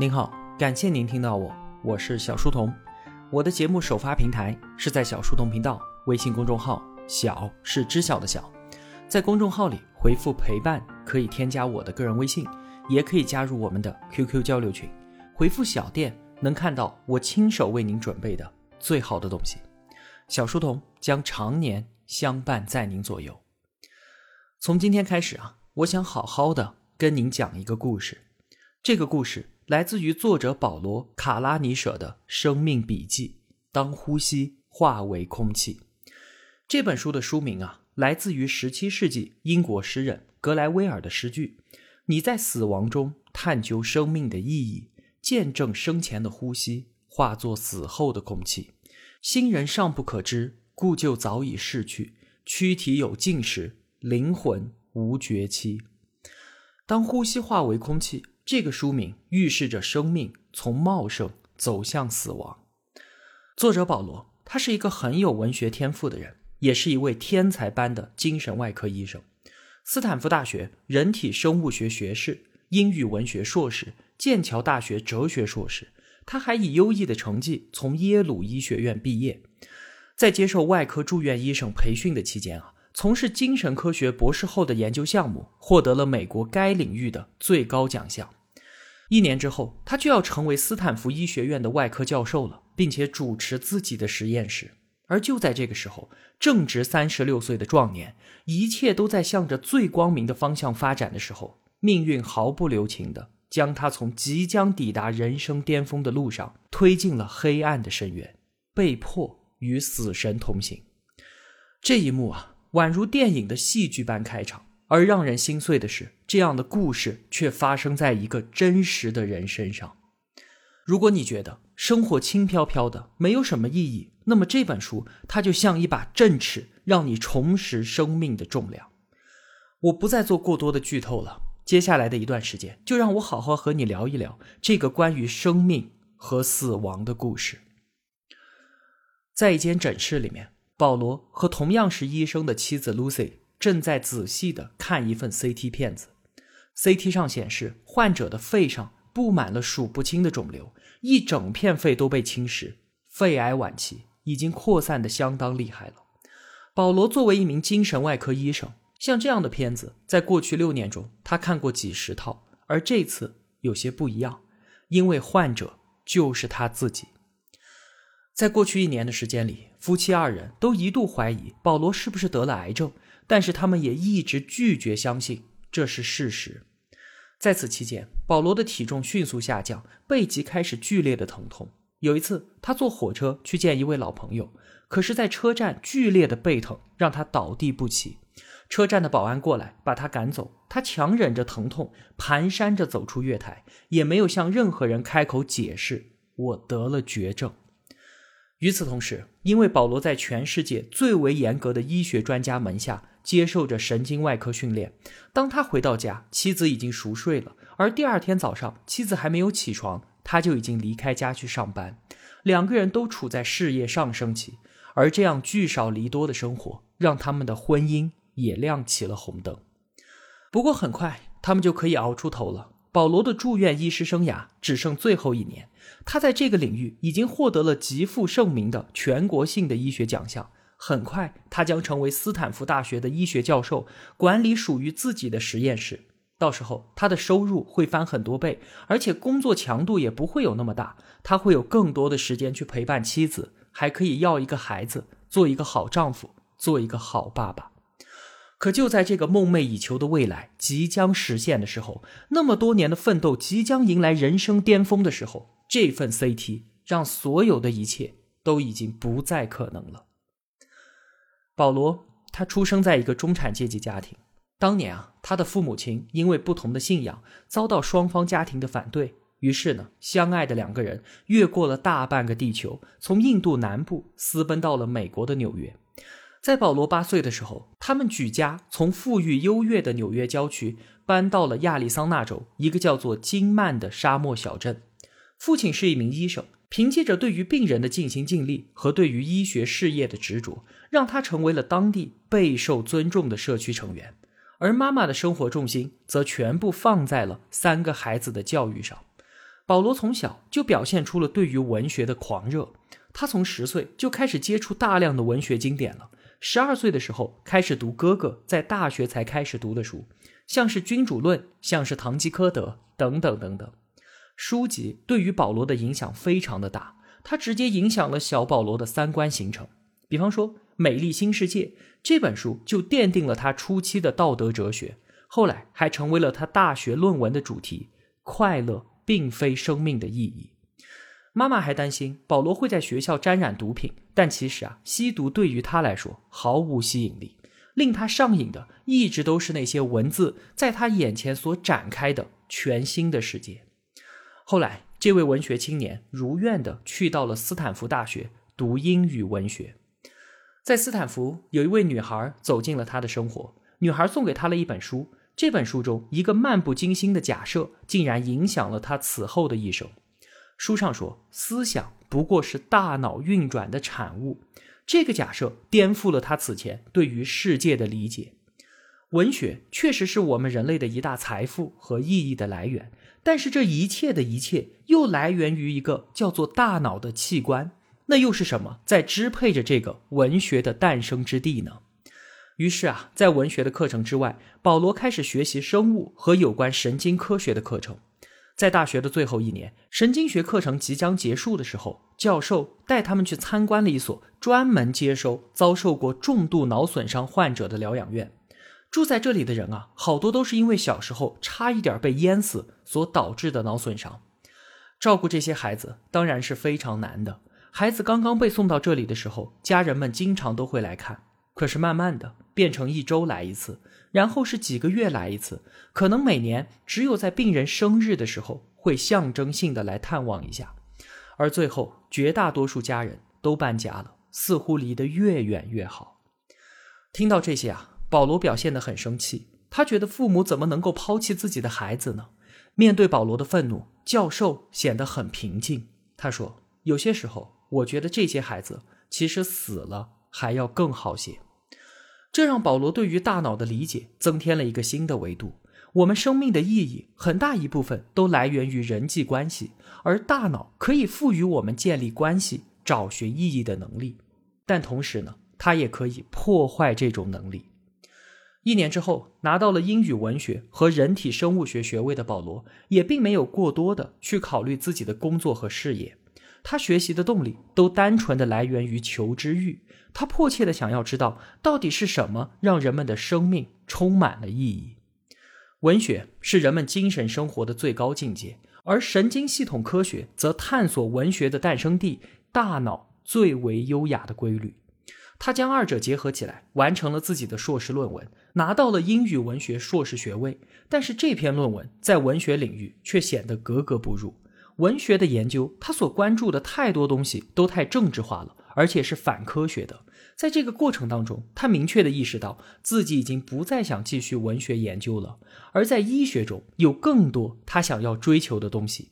您好，感谢您听到我，我是小书童。我的节目首发平台是在小书童频道微信公众号，小是知晓的小。在公众号里回复陪伴，可以添加我的个人微信，也可以加入我们的 QQ 交流群。回复小店能看到我亲手为您准备的最好的东西。小书童将常年相伴在您左右。从今天开始啊，我想好好的跟您讲一个故事。这个故事。来自于作者保罗·卡拉尼舍的生命笔记《当呼吸化为空气》这本书的书名啊，来自于17世纪英国诗人格莱威尔的诗句：“你在死亡中探究生命的意义，见证生前的呼吸化作死后的空气。新人尚不可知，故旧早已逝去。躯体有尽时，灵魂无绝期。当呼吸化为空气。”这个书名预示着生命从茂盛走向死亡。作者保罗，他是一个很有文学天赋的人，也是一位天才般的精神外科医生。斯坦福大学人体生物学学士、英语文学硕士、剑桥大学哲学硕士。他还以优异的成绩从耶鲁医学院毕业。在接受外科住院医生培训的期间啊。从事精神科学博士后的研究项目，获得了美国该领域的最高奖项。一年之后，他就要成为斯坦福医学院的外科教授了，并且主持自己的实验室。而就在这个时候，正值三十六岁的壮年，一切都在向着最光明的方向发展的时候，命运毫不留情的将他从即将抵达人生巅峰的路上推进了黑暗的深渊，被迫与死神同行。这一幕啊！宛如电影的戏剧般开场，而让人心碎的是，这样的故事却发生在一个真实的人身上。如果你觉得生活轻飘飘的，没有什么意义，那么这本书它就像一把振尺，让你重拾生命的重量。我不再做过多的剧透了，接下来的一段时间，就让我好好和你聊一聊这个关于生命和死亡的故事。在一间诊室里面。保罗和同样是医生的妻子 Lucy 正在仔细地看一份 CT 片子。CT 上显示，患者的肺上布满了数不清的肿瘤，一整片肺都被侵蚀，肺癌晚期，已经扩散的相当厉害了。保罗作为一名精神外科医生，像这样的片子，在过去六年中他看过几十套，而这次有些不一样，因为患者就是他自己。在过去一年的时间里，夫妻二人都一度怀疑保罗是不是得了癌症，但是他们也一直拒绝相信这是事实。在此期间，保罗的体重迅速下降，背脊开始剧烈的疼痛。有一次，他坐火车去见一位老朋友，可是，在车站剧烈的背疼让他倒地不起。车站的保安过来把他赶走，他强忍着疼痛，蹒跚着走出月台，也没有向任何人开口解释：“我得了绝症。”与此同时，因为保罗在全世界最为严格的医学专家门下接受着神经外科训练，当他回到家，妻子已经熟睡了，而第二天早上，妻子还没有起床，他就已经离开家去上班。两个人都处在事业上升期，而这样聚少离多的生活，让他们的婚姻也亮起了红灯。不过很快，他们就可以熬出头了。保罗的住院医师生涯只剩最后一年，他在这个领域已经获得了极负盛名的全国性的医学奖项。很快，他将成为斯坦福大学的医学教授，管理属于自己的实验室。到时候，他的收入会翻很多倍，而且工作强度也不会有那么大。他会有更多的时间去陪伴妻子，还可以要一个孩子，做一个好丈夫，做一个好爸爸。可就在这个梦寐以求的未来即将实现的时候，那么多年的奋斗即将迎来人生巅峰的时候，这份 CT 让所有的一切都已经不再可能了。保罗，他出生在一个中产阶级家庭，当年啊，他的父母亲因为不同的信仰遭到双方家庭的反对，于是呢，相爱的两个人越过了大半个地球，从印度南部私奔到了美国的纽约。在保罗八岁的时候，他们举家从富裕优越的纽约郊区搬到了亚利桑那州一个叫做金曼的沙漠小镇。父亲是一名医生，凭借着对于病人的尽心尽力和对于医学事业的执着，让他成为了当地备受尊重的社区成员。而妈妈的生活重心则全部放在了三个孩子的教育上。保罗从小就表现出了对于文学的狂热。他从十岁就开始接触大量的文学经典了。十二岁的时候开始读哥哥在大学才开始读的书，像是《君主论》，像是《堂吉诃德》等等等等。书籍对于保罗的影响非常的大，它直接影响了小保罗的三观形成。比方说，《美丽新世界》这本书就奠定了他初期的道德哲学，后来还成为了他大学论文的主题。快乐并非生命的意义。妈妈还担心保罗会在学校沾染毒品，但其实啊，吸毒对于他来说毫无吸引力，令他上瘾的一直都是那些文字在他眼前所展开的全新的世界。后来，这位文学青年如愿的去到了斯坦福大学读英语文学。在斯坦福，有一位女孩走进了他的生活，女孩送给他了一本书，这本书中一个漫不经心的假设，竟然影响了他此后的一生。书上说，思想不过是大脑运转的产物。这个假设颠覆了他此前对于世界的理解。文学确实是我们人类的一大财富和意义的来源，但是这一切的一切又来源于一个叫做大脑的器官。那又是什么在支配着这个文学的诞生之地呢？于是啊，在文学的课程之外，保罗开始学习生物和有关神经科学的课程。在大学的最后一年，神经学课程即将结束的时候，教授带他们去参观了一所专门接收遭受过重度脑损伤患者的疗养院。住在这里的人啊，好多都是因为小时候差一点被淹死所导致的脑损伤。照顾这些孩子当然是非常难的。孩子刚刚被送到这里的时候，家人们经常都会来看。可是慢慢的变成一周来一次，然后是几个月来一次，可能每年只有在病人生日的时候会象征性的来探望一下，而最后绝大多数家人都搬家了，似乎离得越远越好。听到这些啊，保罗表现得很生气，他觉得父母怎么能够抛弃自己的孩子呢？面对保罗的愤怒，教授显得很平静。他说：“有些时候，我觉得这些孩子其实死了还要更好些。”这让保罗对于大脑的理解增添了一个新的维度。我们生命的意义很大一部分都来源于人际关系，而大脑可以赋予我们建立关系、找寻意义的能力。但同时呢，它也可以破坏这种能力。一年之后，拿到了英语文学和人体生物学学位的保罗，也并没有过多的去考虑自己的工作和事业。他学习的动力都单纯的来源于求知欲。他迫切的想要知道，到底是什么让人们的生命充满了意义。文学是人们精神生活的最高境界，而神经系统科学则探索文学的诞生地——大脑最为优雅的规律。他将二者结合起来，完成了自己的硕士论文，拿到了英语文学硕士学位。但是这篇论文在文学领域却显得格格不入。文学的研究，他所关注的太多东西都太政治化了。而且是反科学的。在这个过程当中，他明确的意识到自己已经不再想继续文学研究了。而在医学中有更多他想要追求的东西。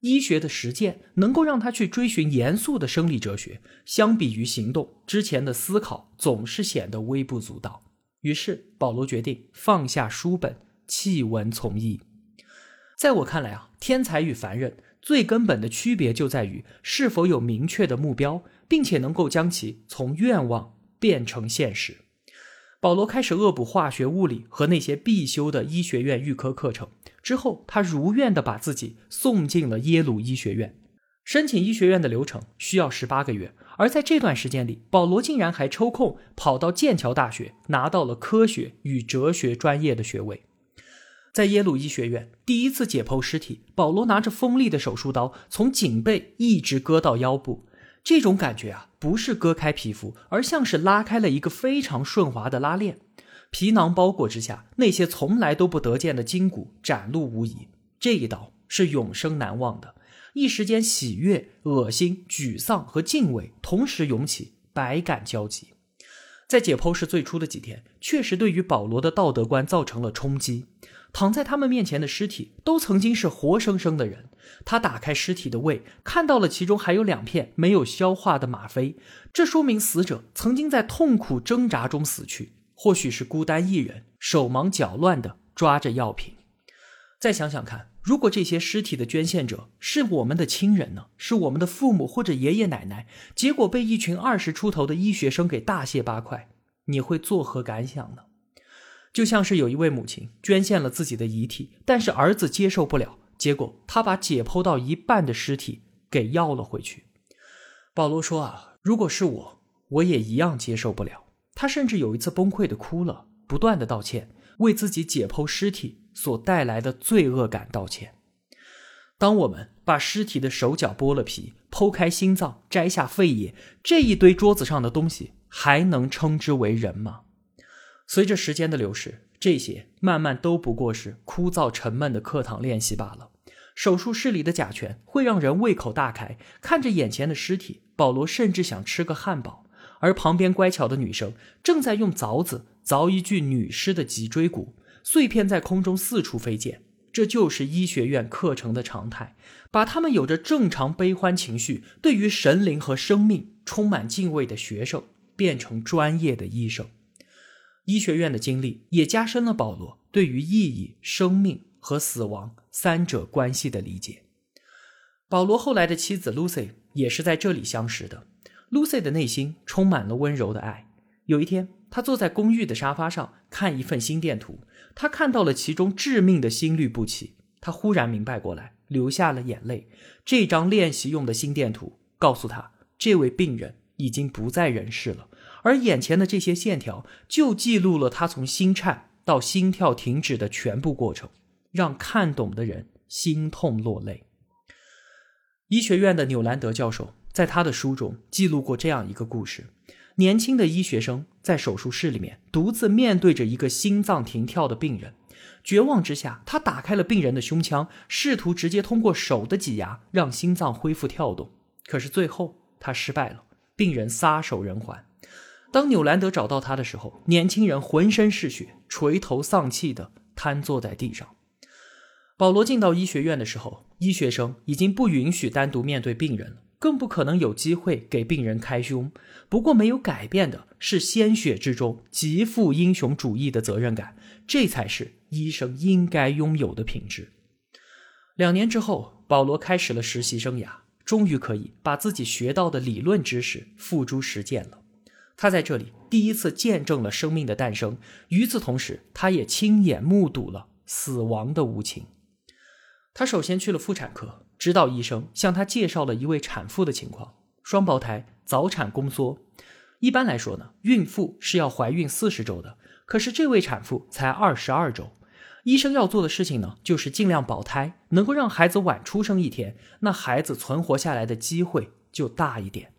医学的实践能够让他去追寻严肃的生理哲学。相比于行动，之前的思考总是显得微不足道。于是保罗决定放下书本，弃文从医。在我看来啊，天才与凡人最根本的区别就在于是否有明确的目标。并且能够将其从愿望变成现实。保罗开始恶补化学、物理和那些必修的医学院预科课程之后，他如愿的把自己送进了耶鲁医学院。申请医学院的流程需要十八个月，而在这段时间里，保罗竟然还抽空跑到剑桥大学拿到了科学与哲学专业的学位。在耶鲁医学院第一次解剖尸体，保罗拿着锋利的手术刀从颈背一直割到腰部。这种感觉啊，不是割开皮肤，而像是拉开了一个非常顺滑的拉链，皮囊包裹之下，那些从来都不得见的筋骨展露无遗。这一刀是永生难忘的，一时间喜悦、恶心、沮丧和敬畏同时涌起，百感交集。在解剖室最初的几天，确实对于保罗的道德观造成了冲击。躺在他们面前的尸体都曾经是活生生的人。他打开尸体的胃，看到了其中还有两片没有消化的吗啡，这说明死者曾经在痛苦挣扎中死去，或许是孤单一人，手忙脚乱地抓着药品。再想想看，如果这些尸体的捐献者是我们的亲人呢？是我们的父母或者爷爷奶奶，结果被一群二十出头的医学生给大卸八块，你会作何感想呢？就像是有一位母亲捐献了自己的遗体，但是儿子接受不了，结果他把解剖到一半的尸体给要了回去。保罗说啊，如果是我，我也一样接受不了。他甚至有一次崩溃的哭了，不断的道歉，为自己解剖尸体。所带来的罪恶感道歉。当我们把尸体的手脚剥了皮，剖开心脏，摘下肺叶，这一堆桌子上的东西还能称之为人吗？随着时间的流逝，这些慢慢都不过是枯燥沉闷的课堂练习罢了。手术室里的甲醛会让人胃口大开，看着眼前的尸体，保罗甚至想吃个汉堡。而旁边乖巧的女生正在用凿子凿一具女尸的脊椎骨。碎片在空中四处飞溅，这就是医学院课程的常态，把他们有着正常悲欢情绪、对于神灵和生命充满敬畏的学生变成专业的医生。医学院的经历也加深了保罗对于意义、生命和死亡三者关系的理解。保罗后来的妻子 Lucy 也是在这里相识的。Lucy 的内心充满了温柔的爱。有一天，他坐在公寓的沙发上看一份心电图。他看到了其中致命的心律不齐，他忽然明白过来，流下了眼泪。这张练习用的心电图告诉他，这位病人已经不在人世了，而眼前的这些线条就记录了他从心颤到心跳停止的全部过程，让看懂的人心痛落泪。医学院的纽兰德教授在他的书中记录过这样一个故事。年轻的医学生在手术室里面独自面对着一个心脏停跳的病人，绝望之下，他打开了病人的胸腔，试图直接通过手的挤压让心脏恢复跳动。可是最后他失败了，病人撒手人寰。当纽兰德找到他的时候，年轻人浑身是血，垂头丧气的瘫坐在地上。保罗进到医学院的时候，医学生已经不允许单独面对病人了。更不可能有机会给病人开胸。不过，没有改变的是鲜血之中极富英雄主义的责任感，这才是医生应该拥有的品质。两年之后，保罗开始了实习生涯，终于可以把自己学到的理论知识付诸实践了。他在这里第一次见证了生命的诞生，与此同时，他也亲眼目睹了死亡的无情。他首先去了妇产科。指导医生向他介绍了一位产妇的情况：双胞胎，早产宫缩。一般来说呢，孕妇是要怀孕四十周的，可是这位产妇才二十二周。医生要做的事情呢，就是尽量保胎，能够让孩子晚出生一天，那孩子存活下来的机会就大一点。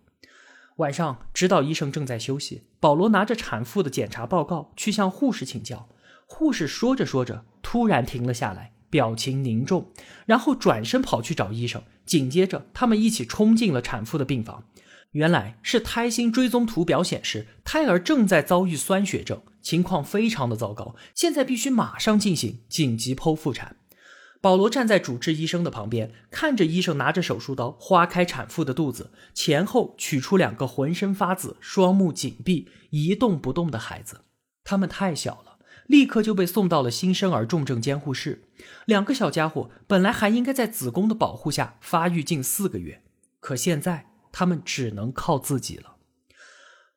晚上，指导医生正在休息，保罗拿着产妇的检查报告去向护士请教。护士说着说着，突然停了下来。表情凝重，然后转身跑去找医生。紧接着，他们一起冲进了产妇的病房。原来是胎心追踪图表显示，胎儿正在遭遇酸血症，情况非常的糟糕。现在必须马上进行紧急剖腹产。保罗站在主治医生的旁边，看着医生拿着手术刀划开产妇的肚子，前后取出两个浑身发紫、双目紧闭、一动不动的孩子。他们太小了。立刻就被送到了新生儿重症监护室。两个小家伙本来还应该在子宫的保护下发育近四个月，可现在他们只能靠自己了。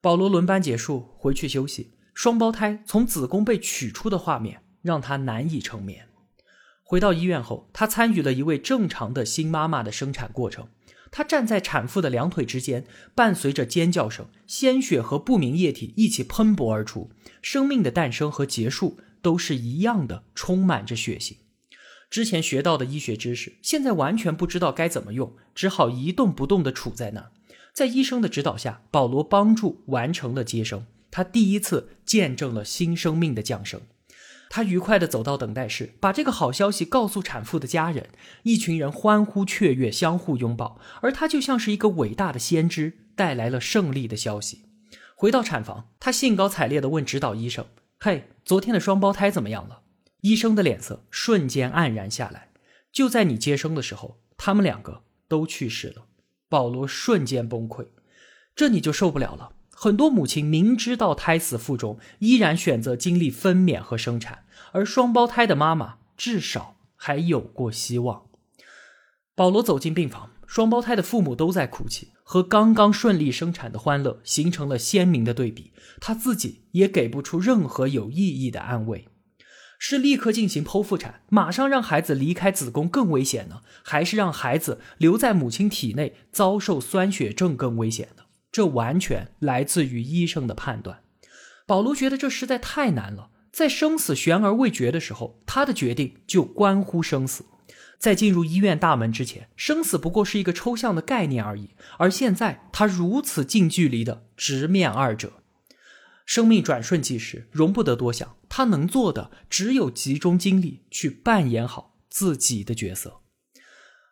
保罗轮班结束回去休息，双胞胎从子宫被取出的画面让他难以成眠。回到医院后，他参与了一位正常的新妈妈的生产过程。他站在产妇的两腿之间，伴随着尖叫声，鲜血和不明液体一起喷薄而出。生命的诞生和结束都是一样的，充满着血腥。之前学到的医学知识，现在完全不知道该怎么用，只好一动不动地杵在那。在医生的指导下，保罗帮助完成了接生。他第一次见证了新生命的降生。他愉快地走到等待室，把这个好消息告诉产妇的家人。一群人欢呼雀跃，相互拥抱，而他就像是一个伟大的先知，带来了胜利的消息。回到产房，他兴高采烈地问指导医生：“嘿，昨天的双胞胎怎么样了？”医生的脸色瞬间黯然下来。就在你接生的时候，他们两个都去世了。保罗瞬间崩溃，这你就受不了了。很多母亲明知道胎死腹中，依然选择经历分娩和生产，而双胞胎的妈妈至少还有过希望。保罗走进病房，双胞胎的父母都在哭泣，和刚刚顺利生产的欢乐形成了鲜明的对比。他自己也给不出任何有意义的安慰。是立刻进行剖腹产，马上让孩子离开子宫更危险呢，还是让孩子留在母亲体内遭受酸血症更危险呢？这完全来自于医生的判断。保罗觉得这实在太难了，在生死悬而未决的时候，他的决定就关乎生死。在进入医院大门之前，生死不过是一个抽象的概念而已，而现在他如此近距离的直面二者。生命转瞬即逝，容不得多想。他能做的只有集中精力去扮演好自己的角色。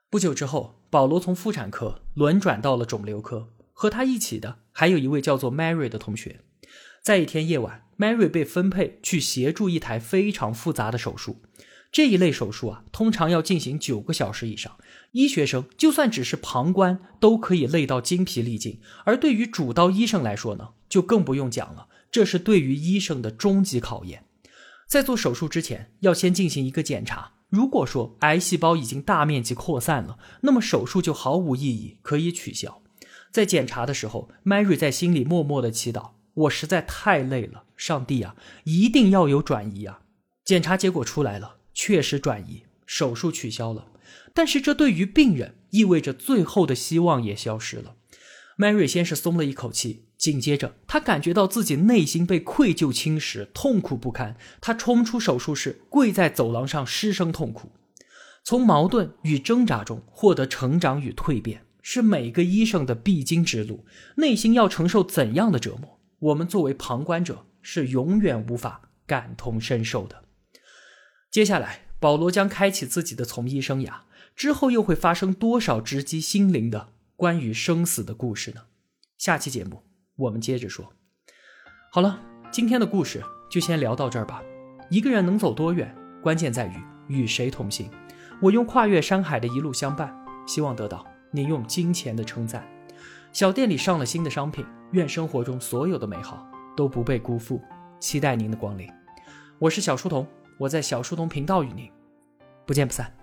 不久之后，保罗从妇产科轮转到了肿瘤科，和他一起的还有一位叫做 Mary 的同学。在一天夜晚，Mary 被分配去协助一台非常复杂的手术。这一类手术啊，通常要进行九个小时以上。医学生就算只是旁观，都可以累到精疲力尽。而对于主刀医生来说呢，就更不用讲了。这是对于医生的终极考验。在做手术之前，要先进行一个检查。如果说癌细胞已经大面积扩散了，那么手术就毫无意义，可以取消。在检查的时候，Mary 在心里默默的祈祷：“我实在太累了，上帝啊，一定要有转移啊！”检查结果出来了，确实转移，手术取消了。但是这对于病人意味着最后的希望也消失了。Mary 先是松了一口气。紧接着，他感觉到自己内心被愧疚侵蚀，痛苦不堪。他冲出手术室，跪在走廊上失声痛哭。从矛盾与挣扎中获得成长与蜕变，是每个医生的必经之路。内心要承受怎样的折磨，我们作为旁观者是永远无法感同身受的。接下来，保罗将开启自己的从医生涯，之后又会发生多少直击心灵的关于生死的故事呢？下期节目。我们接着说，好了，今天的故事就先聊到这儿吧。一个人能走多远，关键在于与谁同行。我用跨越山海的一路相伴，希望得到您用金钱的称赞。小店里上了新的商品，愿生活中所有的美好都不被辜负。期待您的光临。我是小书童，我在小书童频道与您不见不散。